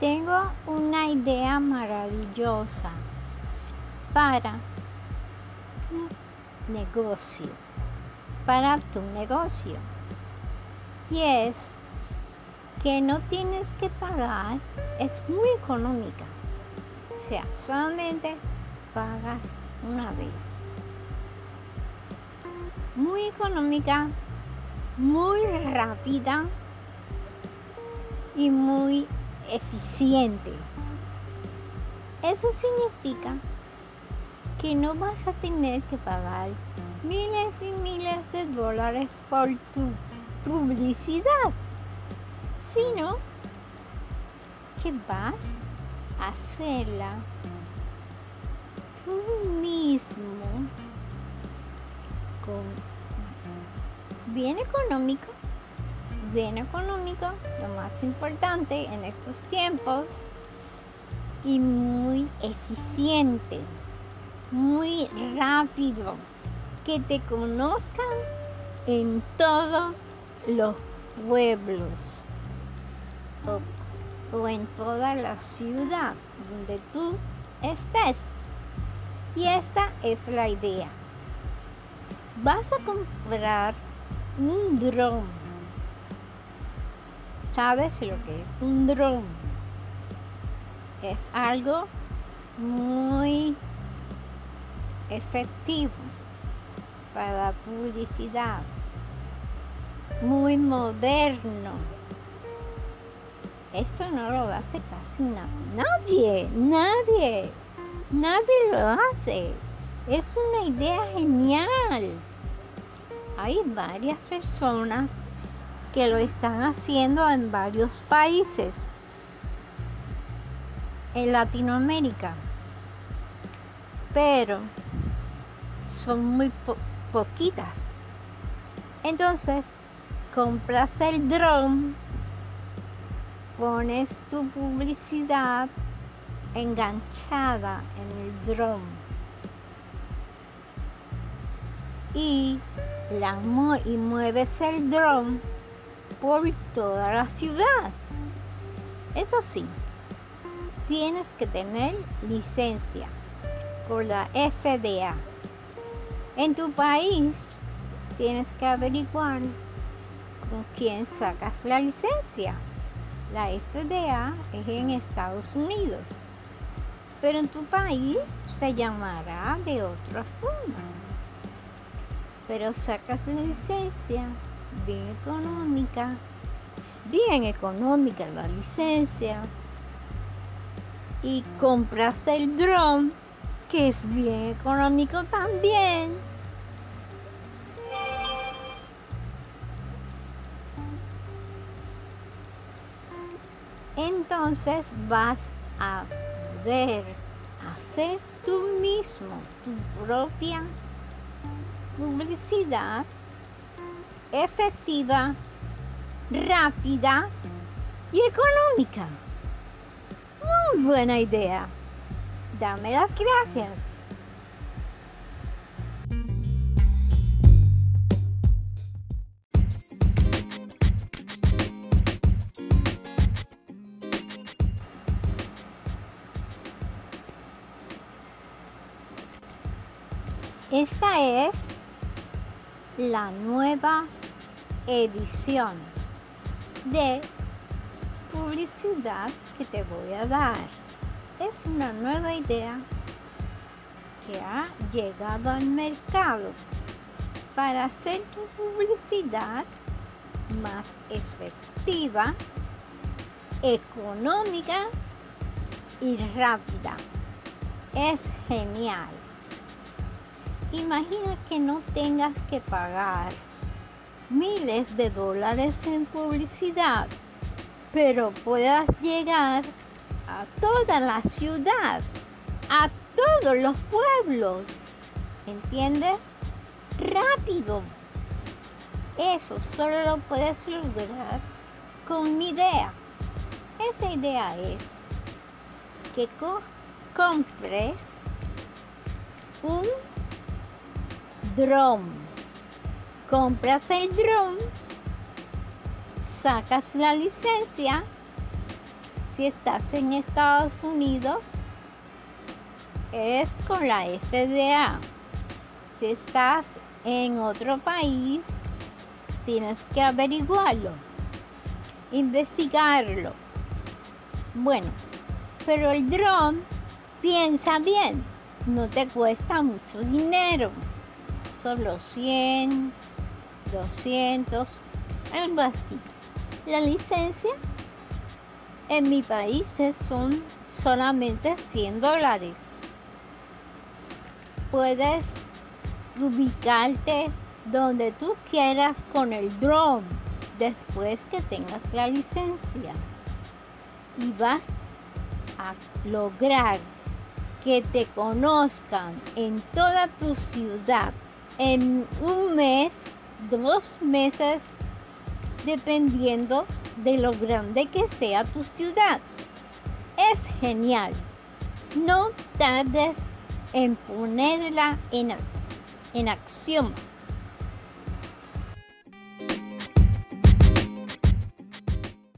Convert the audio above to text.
Tengo una idea maravillosa para tu negocio, para tu negocio. Y es que no tienes que pagar, es muy económica. O sea, solamente pagas una vez. Muy económica, muy rápida y muy eficiente. Eso significa que no vas a tener que pagar miles y miles de dólares por tu publicidad, sino que vas a hacerla tú mismo con bien económico, bien económico, lo más importante en estos tiempos y muy eficiente muy rápido, que te conozcan en todos los pueblos o, en toda la ciudad donde tú estés. Y esta es la idea. Vas a comprar un dron. ¿Sabes lo que es un dron? Es algo muy efectivo para publicidad, muy moderno. Esto no lo hace casi nadie, nadie, nadie lo hace. Es una idea genial. Hay varias personas que lo están haciendo en varios países en Latinoamérica. Pero son muy poquitas. Entonces, compras el dron, pones tu publicidad enganchada en el dron y, la y mueves el dron por toda la ciudad. Eso sí, tienes que tener licencia por la FDA. En tu país tienes que averiguar con quién sacas la licencia. La FDA es en Estados Unidos, pero en tu país se llamará de otra forma. Pero sacas la licencia bien económica, bien económica la licencia, y compras el dron que es bien económico también. Entonces vas a poder hacer tú mismo tu propia publicidad efectiva, rápida y económica. Muy buena idea. Dame las gracias. Esta es la nueva edición de publicidad que te voy a dar es una nueva idea que ha llegado al mercado para hacer tu publicidad más efectiva, económica y rápida. Es genial. Imagina que no tengas que pagar miles de dólares en publicidad, pero puedas llegar a toda la ciudad, a todos los pueblos. ¿Entiendes? Rápido. Eso solo lo puedes lograr con mi idea. Esta idea es que compres un dron. Compras el dron, sacas la licencia Si estás en Estados Unidos, es con la FDA. Si estás en otro país, tienes que averiguarlo, investigarlo. Bueno, pero el dron, piensa bien, no te cuesta mucho dinero. Solo 100, 200, algo así. La licencia en mi país son solamente 100 dólares. Puedes ubicarte donde tú quieras con el drone después que tengas la licencia. Y vas a lograr que te conozcan en toda tu ciudad en un mes, dos meses, dependiendo de lo grande que sea tu ciudad. Es genial. No tardes en ponerla en, en acción.